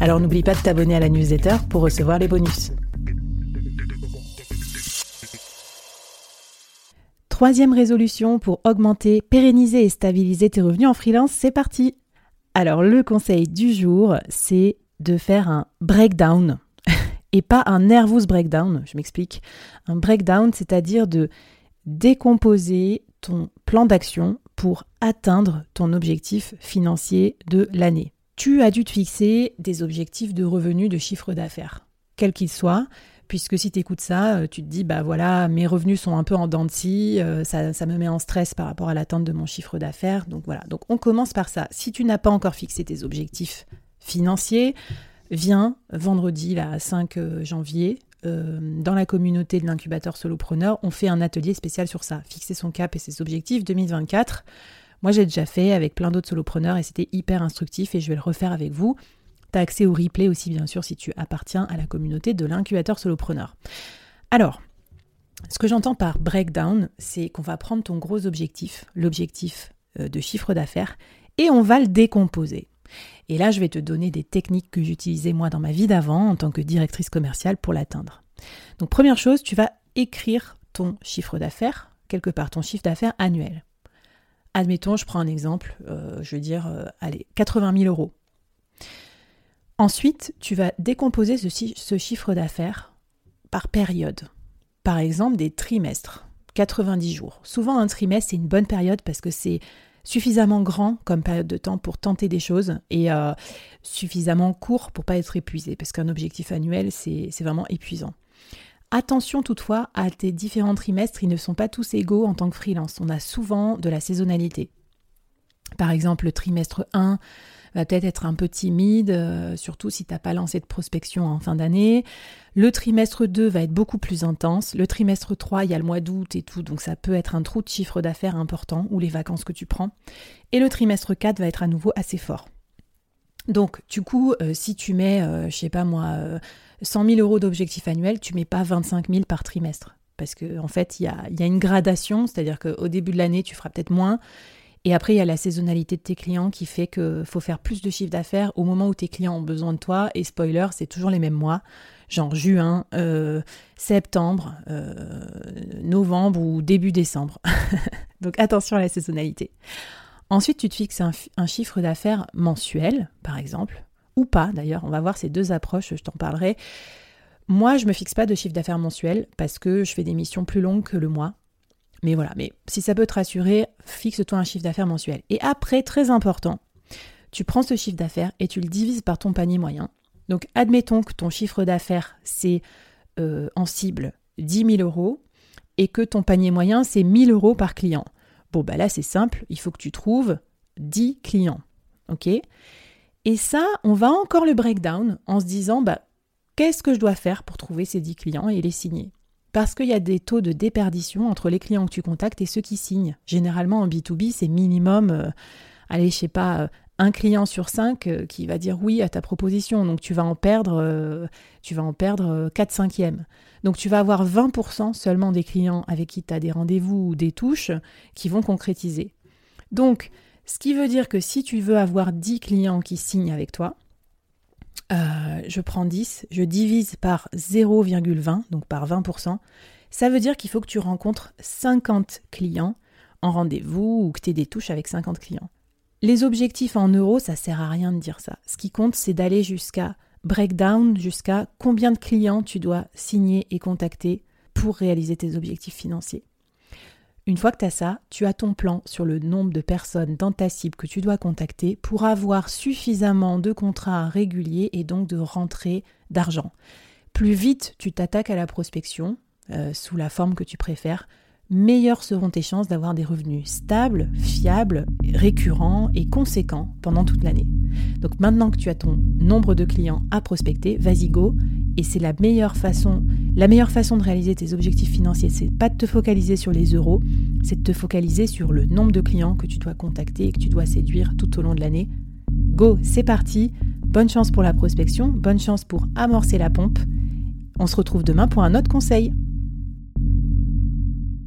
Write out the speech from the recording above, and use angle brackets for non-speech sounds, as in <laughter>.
Alors n'oublie pas de t'abonner à la newsletter pour recevoir les bonus. Troisième résolution pour augmenter, pérenniser et stabiliser tes revenus en freelance, c'est parti Alors le conseil du jour, c'est de faire un breakdown <laughs> et pas un nervous breakdown, je m'explique. Un breakdown, c'est-à-dire de décomposer ton plan d'action pour atteindre ton objectif financier de l'année. Tu as dû te fixer des objectifs de revenus de chiffre d'affaires, quels qu'ils soient, puisque si tu écoutes ça, euh, tu te dis, bah voilà, mes revenus sont un peu en dents de scie, euh, ça, ça, me met en stress par rapport à l'atteinte de mon chiffre d'affaires. Donc voilà, donc on commence par ça. Si tu n'as pas encore fixé tes objectifs financiers, viens vendredi, là, 5 euh, janvier, dans la communauté de l'incubateur solopreneur, on fait un atelier spécial sur ça, fixer son cap et ses objectifs 2024. Moi, j'ai déjà fait avec plein d'autres solopreneurs et c'était hyper instructif et je vais le refaire avec vous. Tu as accès au replay aussi, bien sûr, si tu appartiens à la communauté de l'incubateur solopreneur. Alors, ce que j'entends par breakdown, c'est qu'on va prendre ton gros objectif, l'objectif euh, de chiffre d'affaires, et on va le décomposer. Et là, je vais te donner des techniques que j'utilisais moi dans ma vie d'avant en tant que directrice commerciale pour l'atteindre. Donc, première chose, tu vas écrire ton chiffre d'affaires, quelque part ton chiffre d'affaires annuel. Admettons, je prends un exemple, euh, je veux dire, euh, allez, 80 000 euros. Ensuite, tu vas décomposer ce, chiffre d'affaires par période. Par exemple, des trimestres, 90 jours. Souvent, un trimestre, c'est une bonne période parce que c'est suffisamment grand comme période de temps pour tenter des choses et euh, suffisamment court pour pas être épuisé parce qu'un objectif annuel, c'est vraiment épuisant. Attention toutefois à tes différents trimestres, ils ne sont pas tous égaux en tant que freelance. On a souvent de la saisonnalité. Par exemple, le trimestre 1 va peut-être être un peu timide, euh, surtout si tu n'as pas lancé de prospection en fin d'année. Le trimestre 2 va être beaucoup plus intense. Le trimestre 3, il y a le mois d'août et tout, donc ça peut être un trou de chiffre d'affaires important ou les vacances que tu prends. Et le trimestre 4 va être à nouveau assez fort. Donc, du coup, euh, si tu mets, je euh, je sais pas moi, 100 000 euros d'objectif annuel, tu mets pas 25 000 par trimestre. Parce qu'en en fait, il y a, une gradation, c'est-à-dire qu'au début de l'année, tu feras peut-être moins. Et après, il y a la saisonnalité de tes clients qui fait qu'il faut faire plus de chiffre d'affaires au moment où tes clients ont besoin de toi. Et spoiler, c'est toujours les mêmes mois, genre juin, euh, septembre, euh, novembre ou début décembre. <laughs> Donc attention à la saisonnalité. Ensuite, tu te fixes un chiffre d'affaires mensuel, par exemple, ou pas d'ailleurs, on va voir ces deux approches, je t'en parlerai. Moi, je me fixe pas de chiffre d'affaires mensuel parce que je fais des missions plus longues que le mois. Mais voilà, mais si ça peut te rassurer, fixe-toi un chiffre d'affaires mensuel. Et après, très important, tu prends ce chiffre d'affaires et tu le divises par ton panier moyen. Donc, admettons que ton chiffre d'affaires, c'est euh, en cible 10 000 euros et que ton panier moyen, c'est 1000 euros par client. Bon, bah là, c'est simple, il faut que tu trouves 10 clients. OK et ça, on va encore le breakdown en se disant bah, qu'est-ce que je dois faire pour trouver ces 10 clients et les signer? Parce qu'il y a des taux de déperdition entre les clients que tu contactes et ceux qui signent. Généralement en B2B, c'est minimum, euh, allez, je sais pas, euh, un client sur cinq euh, qui va dire oui à ta proposition. Donc tu vas en perdre, tu vas en perdre 4 cinquièmes. Donc tu vas avoir 20% seulement des clients avec qui tu as des rendez-vous ou des touches qui vont concrétiser. Donc, ce qui veut dire que si tu veux avoir 10 clients qui signent avec toi, euh, je prends 10, je divise par 0,20, donc par 20%, ça veut dire qu'il faut que tu rencontres 50 clients en rendez-vous ou que tu aies des touches avec 50 clients. Les objectifs en euros, ça sert à rien de dire ça. Ce qui compte, c'est d'aller jusqu'à breakdown jusqu'à combien de clients tu dois signer et contacter pour réaliser tes objectifs financiers. Une fois que tu as ça, tu as ton plan sur le nombre de personnes dans ta cible que tu dois contacter pour avoir suffisamment de contrats réguliers et donc de rentrée d'argent. Plus vite tu t'attaques à la prospection, euh, sous la forme que tu préfères, meilleures seront tes chances d'avoir des revenus stables, fiables, récurrents et conséquents pendant toute l'année. Donc maintenant que tu as ton nombre de clients à prospecter, vas-y go. Et c'est la meilleure façon, la meilleure façon de réaliser tes objectifs financiers, c'est pas de te focaliser sur les euros, c'est de te focaliser sur le nombre de clients que tu dois contacter et que tu dois séduire tout au long de l'année. Go, c'est parti. Bonne chance pour la prospection, bonne chance pour amorcer la pompe. On se retrouve demain pour un autre conseil.